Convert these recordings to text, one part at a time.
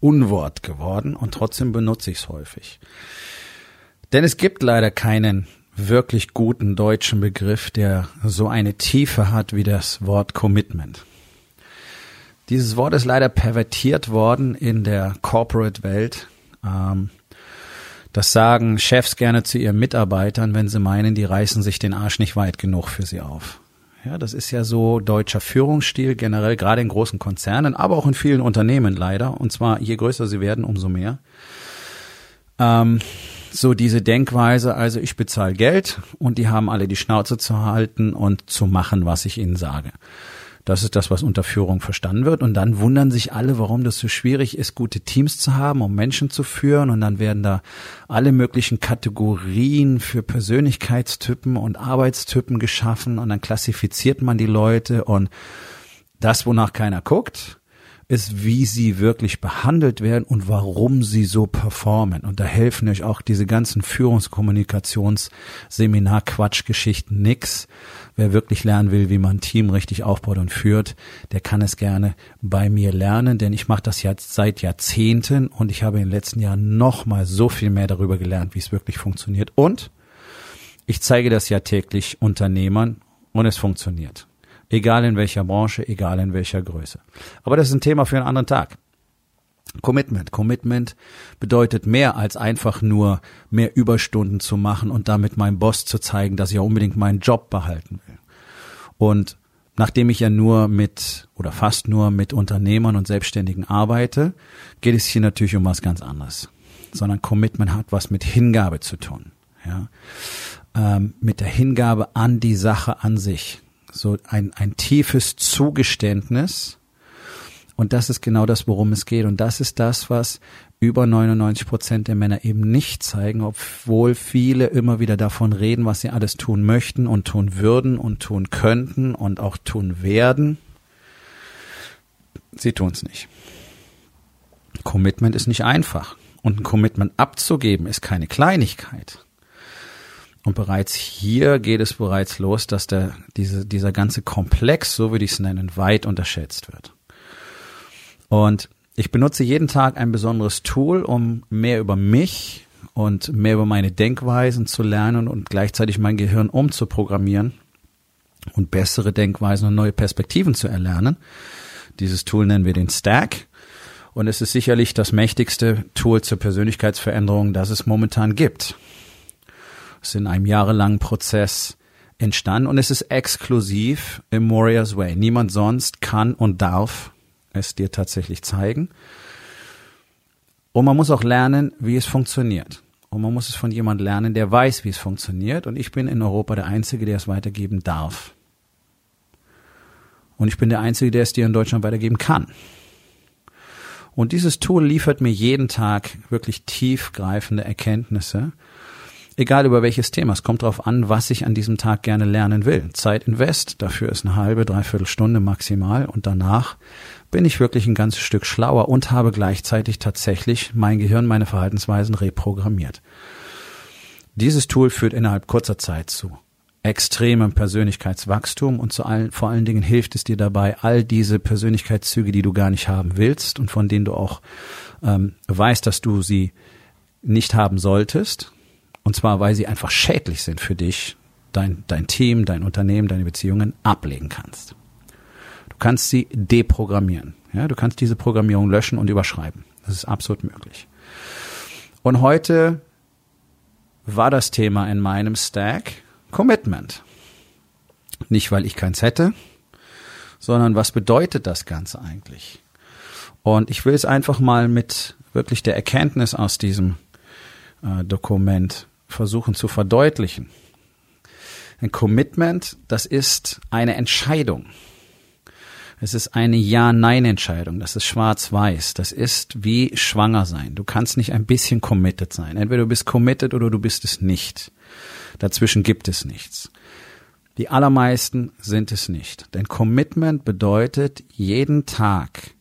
Unwort geworden und trotzdem benutze ich es häufig. Denn es gibt leider keinen wirklich guten deutschen Begriff, der so eine Tiefe hat wie das Wort Commitment. Dieses Wort ist leider pervertiert worden in der Corporate-Welt. Ähm, das sagen Chefs gerne zu ihren Mitarbeitern, wenn sie meinen, die reißen sich den Arsch nicht weit genug für sie auf. Ja, das ist ja so deutscher Führungsstil generell, gerade in großen Konzernen, aber auch in vielen Unternehmen leider. Und zwar je größer sie werden, umso mehr. Ähm, so diese Denkweise, also ich bezahle Geld und die haben alle die Schnauze zu halten und zu machen, was ich ihnen sage. Das ist das, was unter Führung verstanden wird. Und dann wundern sich alle, warum das so schwierig ist, gute Teams zu haben, um Menschen zu führen. Und dann werden da alle möglichen Kategorien für Persönlichkeitstypen und Arbeitstypen geschaffen. Und dann klassifiziert man die Leute. Und das, wonach keiner guckt, ist, wie sie wirklich behandelt werden und warum sie so performen. Und da helfen euch auch diese ganzen Führungskommunikationsseminar-Quatschgeschichten nix. Wer wirklich lernen will, wie man ein Team richtig aufbaut und führt, der kann es gerne bei mir lernen, denn ich mache das jetzt seit Jahrzehnten und ich habe in den letzten Jahren noch mal so viel mehr darüber gelernt, wie es wirklich funktioniert. Und ich zeige das ja täglich Unternehmern und es funktioniert. Egal in welcher Branche, egal in welcher Größe. Aber das ist ein Thema für einen anderen Tag. Commitment. Commitment bedeutet mehr als einfach nur mehr Überstunden zu machen und damit meinem Boss zu zeigen, dass ich ja unbedingt meinen Job behalten will. Und nachdem ich ja nur mit oder fast nur mit Unternehmern und Selbstständigen arbeite, geht es hier natürlich um was ganz anderes. Sondern Commitment hat was mit Hingabe zu tun. Ja? Ähm, mit der Hingabe an die Sache an sich so ein, ein tiefes Zugeständnis. Und das ist genau das, worum es geht. Und das ist das, was über 99 Prozent der Männer eben nicht zeigen, obwohl viele immer wieder davon reden, was sie alles tun möchten und tun würden und tun könnten und auch tun werden. Sie tun es nicht. Commitment ist nicht einfach. Und ein Commitment abzugeben ist keine Kleinigkeit. Und bereits hier geht es bereits los, dass der, diese, dieser ganze Komplex, so würde ich es nennen, weit unterschätzt wird. Und ich benutze jeden Tag ein besonderes Tool, um mehr über mich und mehr über meine Denkweisen zu lernen und gleichzeitig mein Gehirn umzuprogrammieren und bessere Denkweisen und neue Perspektiven zu erlernen. Dieses Tool nennen wir den Stack. Und es ist sicherlich das mächtigste Tool zur Persönlichkeitsveränderung, das es momentan gibt ist in einem jahrelangen Prozess entstanden und es ist exklusiv im Warriors Way. Niemand sonst kann und darf es dir tatsächlich zeigen. Und man muss auch lernen, wie es funktioniert. Und man muss es von jemand lernen, der weiß, wie es funktioniert. Und ich bin in Europa der Einzige, der es weitergeben darf. Und ich bin der Einzige, der es dir in Deutschland weitergeben kann. Und dieses Tool liefert mir jeden Tag wirklich tiefgreifende Erkenntnisse, Egal über welches Thema. Es kommt darauf an, was ich an diesem Tag gerne lernen will. Zeit invest, dafür ist eine halbe, dreiviertel Stunde maximal und danach bin ich wirklich ein ganzes Stück schlauer und habe gleichzeitig tatsächlich mein Gehirn, meine Verhaltensweisen reprogrammiert. Dieses Tool führt innerhalb kurzer Zeit zu extremem Persönlichkeitswachstum und zu allen, vor allen Dingen hilft es dir dabei, all diese Persönlichkeitszüge, die du gar nicht haben willst und von denen du auch ähm, weißt, dass du sie nicht haben solltest, und zwar, weil sie einfach schädlich sind für dich, dein, dein Team, dein Unternehmen, deine Beziehungen ablegen kannst. Du kannst sie deprogrammieren. Ja, du kannst diese Programmierung löschen und überschreiben. Das ist absolut möglich. Und heute war das Thema in meinem Stack Commitment. Nicht, weil ich keins hätte, sondern was bedeutet das Ganze eigentlich? Und ich will es einfach mal mit wirklich der Erkenntnis aus diesem äh, Dokument versuchen zu verdeutlichen. Ein Commitment, das ist eine Entscheidung. Es ist eine Ja-Nein-Entscheidung. Das ist schwarz-weiß. Das ist wie schwanger sein. Du kannst nicht ein bisschen committed sein. Entweder du bist committed oder du bist es nicht. Dazwischen gibt es nichts. Die allermeisten sind es nicht. Denn Commitment bedeutet, jeden Tag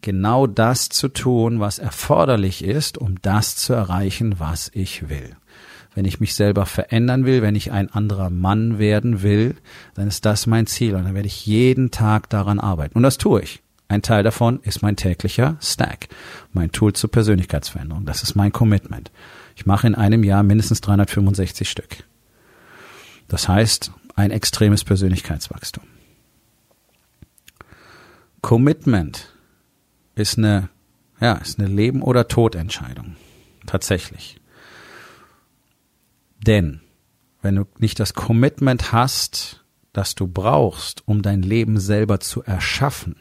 genau das zu tun, was erforderlich ist, um das zu erreichen, was ich will. Wenn ich mich selber verändern will, wenn ich ein anderer Mann werden will, dann ist das mein Ziel und dann werde ich jeden Tag daran arbeiten. Und das tue ich. Ein Teil davon ist mein täglicher Stack, mein Tool zur Persönlichkeitsveränderung. Das ist mein Commitment. Ich mache in einem Jahr mindestens 365 Stück. Das heißt, ein extremes Persönlichkeitswachstum. Commitment ist eine, ja, ist eine Leben- oder Todentscheidung. Tatsächlich. Denn wenn du nicht das Commitment hast, das du brauchst, um dein Leben selber zu erschaffen,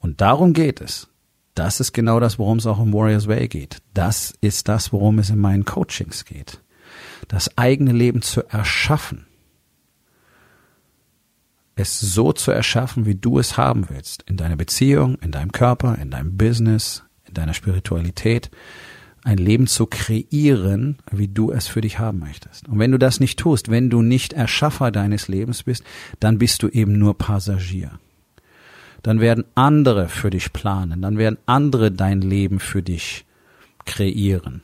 und darum geht es. Das ist genau das, worum es auch im Warriors Way geht. Das ist das, worum es in meinen Coachings geht. Das eigene Leben zu erschaffen es so zu erschaffen, wie du es haben willst. In deiner Beziehung, in deinem Körper, in deinem Business, in deiner Spiritualität. Ein Leben zu kreieren, wie du es für dich haben möchtest. Und wenn du das nicht tust, wenn du nicht Erschaffer deines Lebens bist, dann bist du eben nur Passagier. Dann werden andere für dich planen, dann werden andere dein Leben für dich kreieren.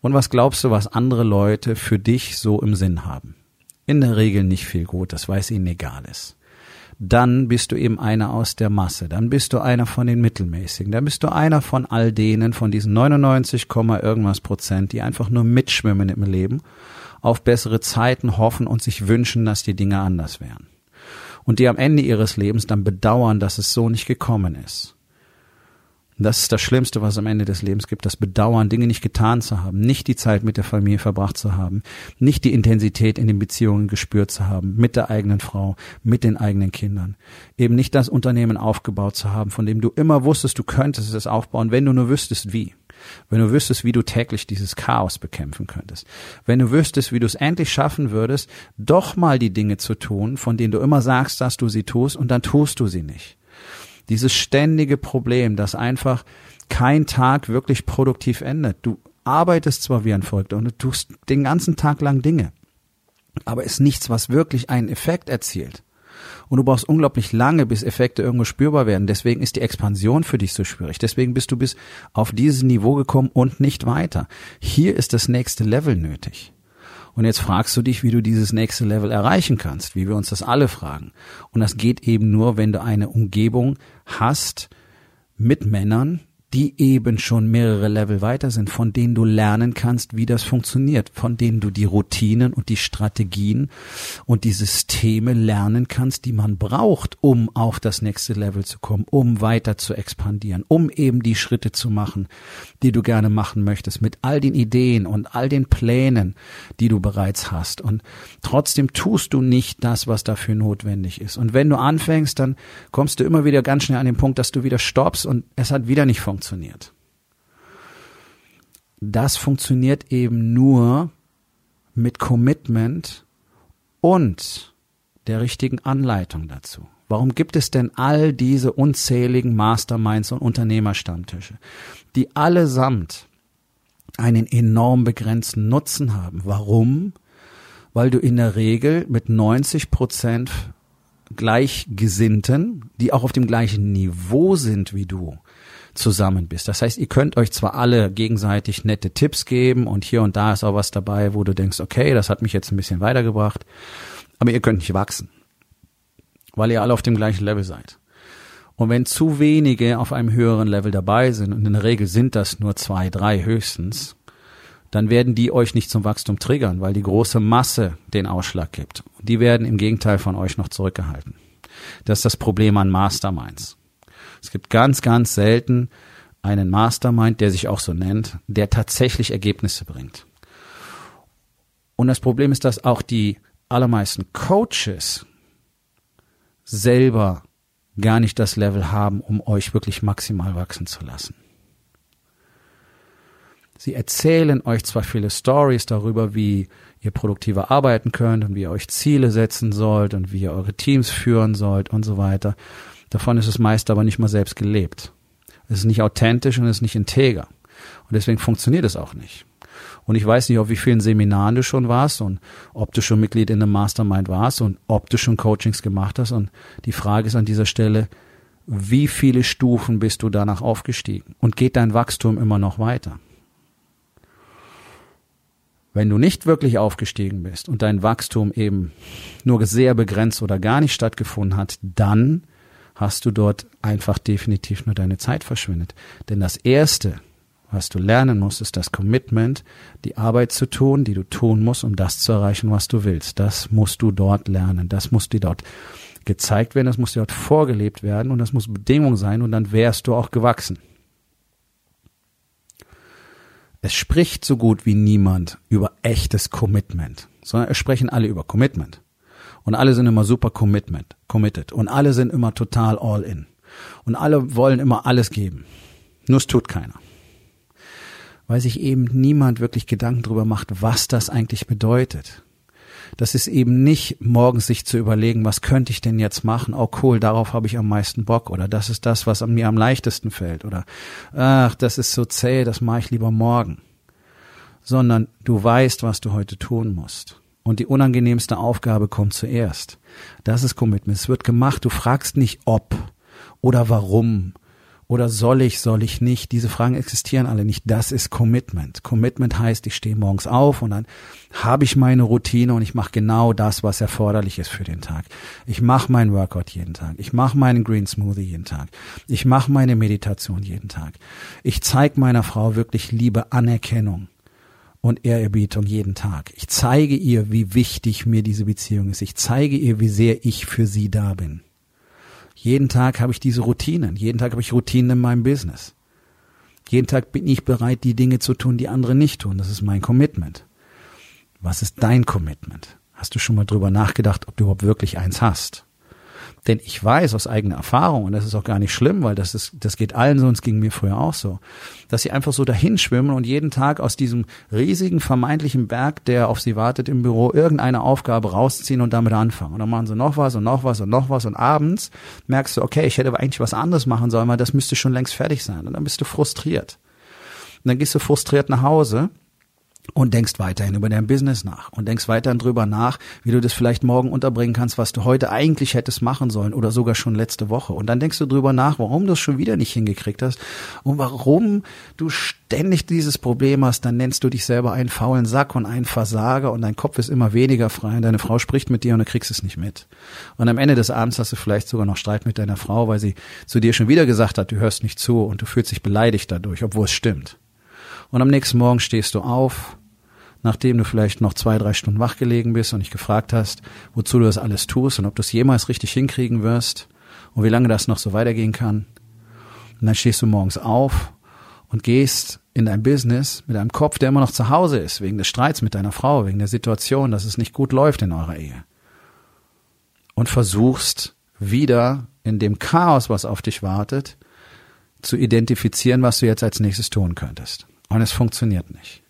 Und was glaubst du, was andere Leute für dich so im Sinn haben? In der Regel nicht viel gut, das weiß ihnen egal ist dann bist du eben einer aus der Masse, dann bist du einer von den Mittelmäßigen, dann bist du einer von all denen, von diesen 99, irgendwas Prozent, die einfach nur mitschwimmen im Leben, auf bessere Zeiten hoffen und sich wünschen, dass die Dinge anders wären. Und die am Ende ihres Lebens dann bedauern, dass es so nicht gekommen ist. Das ist das Schlimmste, was am Ende des Lebens gibt, das Bedauern, Dinge nicht getan zu haben, nicht die Zeit mit der Familie verbracht zu haben, nicht die Intensität in den Beziehungen gespürt zu haben, mit der eigenen Frau, mit den eigenen Kindern. Eben nicht das Unternehmen aufgebaut zu haben, von dem du immer wusstest, du könntest es aufbauen, wenn du nur wüsstest, wie. Wenn du wüsstest, wie du täglich dieses Chaos bekämpfen könntest. Wenn du wüsstest, wie du es endlich schaffen würdest, doch mal die Dinge zu tun, von denen du immer sagst, dass du sie tust, und dann tust du sie nicht dieses ständige Problem, dass einfach kein Tag wirklich produktiv endet. Du arbeitest zwar wie ein Volk und du tust den ganzen Tag lang Dinge, aber ist nichts, was wirklich einen Effekt erzielt. Und du brauchst unglaublich lange, bis Effekte irgendwo spürbar werden. Deswegen ist die Expansion für dich so schwierig. Deswegen bist du bis auf dieses Niveau gekommen und nicht weiter. Hier ist das nächste Level nötig. Und jetzt fragst du dich, wie du dieses nächste Level erreichen kannst, wie wir uns das alle fragen. Und das geht eben nur, wenn du eine Umgebung hast mit Männern, die eben schon mehrere Level weiter sind, von denen du lernen kannst, wie das funktioniert, von denen du die Routinen und die Strategien und die Systeme lernen kannst, die man braucht, um auf das nächste Level zu kommen, um weiter zu expandieren, um eben die Schritte zu machen, die du gerne machen möchtest, mit all den Ideen und all den Plänen, die du bereits hast. Und trotzdem tust du nicht das, was dafür notwendig ist. Und wenn du anfängst, dann kommst du immer wieder ganz schnell an den Punkt, dass du wieder stoppst und es hat wieder nicht funktioniert funktioniert. Das funktioniert eben nur mit Commitment und der richtigen Anleitung dazu. Warum gibt es denn all diese unzähligen Masterminds und Unternehmerstammtische, die allesamt einen enorm begrenzten Nutzen haben? Warum? Weil du in der Regel mit 90 Prozent Gleichgesinnten, die auch auf dem gleichen Niveau sind wie du, zusammen bist. Das heißt, ihr könnt euch zwar alle gegenseitig nette Tipps geben und hier und da ist auch was dabei, wo du denkst, okay, das hat mich jetzt ein bisschen weitergebracht, aber ihr könnt nicht wachsen, weil ihr alle auf dem gleichen Level seid. Und wenn zu wenige auf einem höheren Level dabei sind, und in der Regel sind das nur zwei, drei höchstens, dann werden die euch nicht zum Wachstum triggern, weil die große Masse den Ausschlag gibt. Die werden im Gegenteil von euch noch zurückgehalten. Das ist das Problem an Masterminds. Es gibt ganz, ganz selten einen Mastermind, der sich auch so nennt, der tatsächlich Ergebnisse bringt. Und das Problem ist, dass auch die allermeisten Coaches selber gar nicht das Level haben, um euch wirklich maximal wachsen zu lassen. Sie erzählen euch zwar viele Stories darüber, wie ihr produktiver arbeiten könnt und wie ihr euch Ziele setzen sollt und wie ihr eure Teams führen sollt und so weiter. Davon ist es meist aber nicht mal selbst gelebt. Es ist nicht authentisch und es ist nicht integer. Und deswegen funktioniert es auch nicht. Und ich weiß nicht, auf wie vielen Seminaren du schon warst und ob du schon Mitglied in einem Mastermind warst und ob du schon Coachings gemacht hast. Und die Frage ist an dieser Stelle, wie viele Stufen bist du danach aufgestiegen? Und geht dein Wachstum immer noch weiter? Wenn du nicht wirklich aufgestiegen bist und dein Wachstum eben nur sehr begrenzt oder gar nicht stattgefunden hat, dann hast du dort einfach definitiv nur deine Zeit verschwendet. Denn das Erste, was du lernen musst, ist das Commitment, die Arbeit zu tun, die du tun musst, um das zu erreichen, was du willst. Das musst du dort lernen. Das muss dir dort gezeigt werden, das muss dir dort vorgelebt werden und das muss Bedingung sein und dann wärst du auch gewachsen. Es spricht so gut wie niemand über echtes Commitment, sondern es sprechen alle über Commitment. Und alle sind immer super Commitment, committed. Und alle sind immer total all in. Und alle wollen immer alles geben. Nur es tut keiner weil sich eben niemand wirklich Gedanken darüber macht, was das eigentlich bedeutet. Das ist eben nicht morgens sich zu überlegen, was könnte ich denn jetzt machen? Oh cool, darauf habe ich am meisten Bock oder das ist das, was mir am leichtesten fällt oder ach, das ist so zäh, das mache ich lieber morgen. Sondern du weißt, was du heute tun musst. Und die unangenehmste Aufgabe kommt zuerst. Das ist Commitment. Es wird gemacht. Du fragst nicht ob oder warum oder soll ich, soll ich nicht? Diese Fragen existieren alle nicht. Das ist Commitment. Commitment heißt, ich stehe morgens auf und dann habe ich meine Routine und ich mache genau das, was erforderlich ist für den Tag. Ich mache meinen Workout jeden Tag. Ich mache meinen Green Smoothie jeden Tag. Ich mache meine Meditation jeden Tag. Ich zeige meiner Frau wirklich Liebe, Anerkennung und Ehrerbietung jeden Tag. Ich zeige ihr, wie wichtig mir diese Beziehung ist. Ich zeige ihr, wie sehr ich für sie da bin. Jeden Tag habe ich diese Routinen. Jeden Tag habe ich Routinen in meinem Business. Jeden Tag bin ich bereit, die Dinge zu tun, die andere nicht tun. Das ist mein Commitment. Was ist dein Commitment? Hast du schon mal drüber nachgedacht, ob du überhaupt wirklich eins hast? Denn ich weiß aus eigener Erfahrung, und das ist auch gar nicht schlimm, weil das ist, das geht allen so und es ging mir früher auch so, dass sie einfach so dahin schwimmen und jeden Tag aus diesem riesigen vermeintlichen Berg, der auf sie wartet im Büro, irgendeine Aufgabe rausziehen und damit anfangen. Und dann machen sie noch was und noch was und noch was und abends merkst du, okay, ich hätte aber eigentlich was anderes machen sollen, weil das müsste schon längst fertig sein. Und dann bist du frustriert. Und dann gehst du frustriert nach Hause und denkst weiterhin über dein Business nach und denkst weiterhin drüber nach, wie du das vielleicht morgen unterbringen kannst, was du heute eigentlich hättest machen sollen oder sogar schon letzte Woche. Und dann denkst du drüber nach, warum du es schon wieder nicht hingekriegt hast und warum du ständig dieses Problem hast. Dann nennst du dich selber einen faulen Sack und einen Versager und dein Kopf ist immer weniger frei und deine Frau spricht mit dir und du kriegst es nicht mit. Und am Ende des Abends hast du vielleicht sogar noch Streit mit deiner Frau, weil sie zu dir schon wieder gesagt hat, du hörst nicht zu und du fühlst dich beleidigt dadurch, obwohl es stimmt. Und am nächsten Morgen stehst du auf, nachdem du vielleicht noch zwei, drei Stunden wach gelegen bist und dich gefragt hast, wozu du das alles tust und ob du es jemals richtig hinkriegen wirst und wie lange das noch so weitergehen kann. Und dann stehst du morgens auf und gehst in dein Business mit einem Kopf, der immer noch zu Hause ist, wegen des Streits mit deiner Frau, wegen der Situation, dass es nicht gut läuft in eurer Ehe. Und versuchst wieder in dem Chaos, was auf dich wartet, zu identifizieren, was du jetzt als nächstes tun könntest. Und es funktioniert nicht.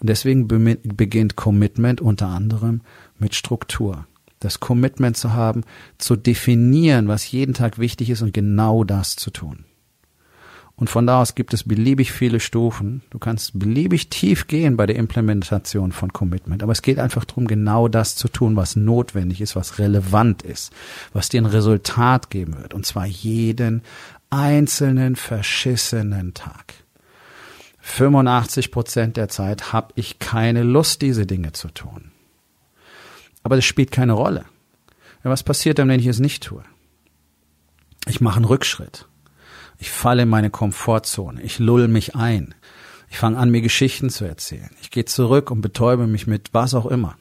Und deswegen beginnt Commitment unter anderem mit Struktur. Das Commitment zu haben, zu definieren, was jeden Tag wichtig ist und genau das zu tun. Und von da aus gibt es beliebig viele Stufen. Du kannst beliebig tief gehen bei der Implementation von Commitment. Aber es geht einfach darum, genau das zu tun, was notwendig ist, was relevant ist, was dir ein Resultat geben wird. Und zwar jeden einzelnen verschissenen Tag. 85 Prozent der Zeit habe ich keine Lust, diese Dinge zu tun. Aber das spielt keine Rolle. Ja, was passiert dann, wenn ich es nicht tue? Ich mache einen Rückschritt. Ich falle in meine Komfortzone. Ich lull mich ein. Ich fange an, mir Geschichten zu erzählen. Ich gehe zurück und betäube mich mit was auch immer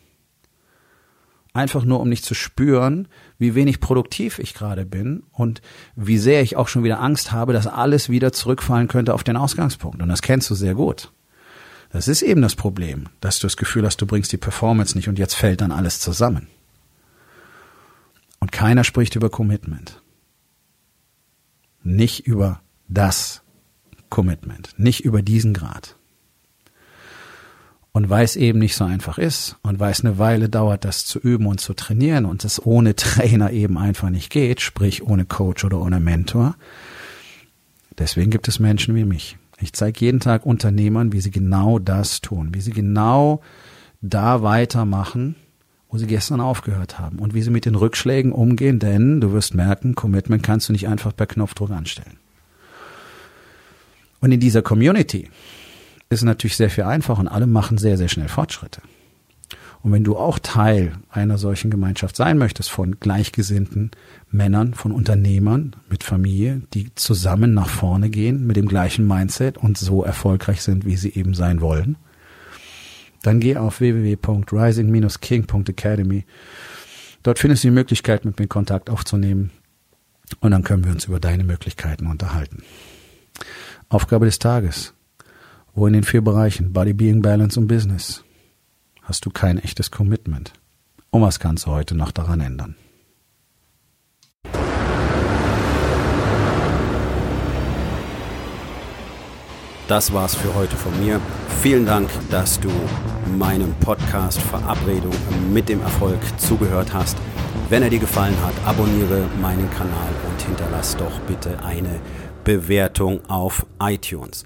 einfach nur um nicht zu spüren, wie wenig produktiv ich gerade bin und wie sehr ich auch schon wieder Angst habe, dass alles wieder zurückfallen könnte auf den Ausgangspunkt. Und das kennst du sehr gut. Das ist eben das Problem, dass du das Gefühl hast, du bringst die Performance nicht und jetzt fällt dann alles zusammen. Und keiner spricht über Commitment. Nicht über das Commitment, nicht über diesen Grad. Und weil es eben nicht so einfach ist und weil es eine Weile dauert, das zu üben und zu trainieren und es ohne Trainer eben einfach nicht geht, sprich ohne Coach oder ohne Mentor, deswegen gibt es Menschen wie mich. Ich zeige jeden Tag Unternehmern, wie sie genau das tun, wie sie genau da weitermachen, wo sie gestern aufgehört haben und wie sie mit den Rückschlägen umgehen, denn du wirst merken, Commitment kannst du nicht einfach per Knopfdruck anstellen. Und in dieser Community ist natürlich sehr viel einfacher und alle machen sehr, sehr schnell Fortschritte. Und wenn du auch Teil einer solchen Gemeinschaft sein möchtest von gleichgesinnten Männern, von Unternehmern mit Familie, die zusammen nach vorne gehen mit dem gleichen Mindset und so erfolgreich sind, wie sie eben sein wollen, dann geh auf www.rising-king.academy. Dort findest du die Möglichkeit, mit mir Kontakt aufzunehmen und dann können wir uns über deine Möglichkeiten unterhalten. Aufgabe des Tages. Wo in den vier Bereichen Body, Being, Balance und Business hast du kein echtes Commitment? Und was kannst du heute noch daran ändern? Das war's für heute von mir. Vielen Dank, dass du meinem Podcast Verabredung mit dem Erfolg zugehört hast. Wenn er dir gefallen hat, abonniere meinen Kanal und hinterlass doch bitte eine Bewertung auf iTunes.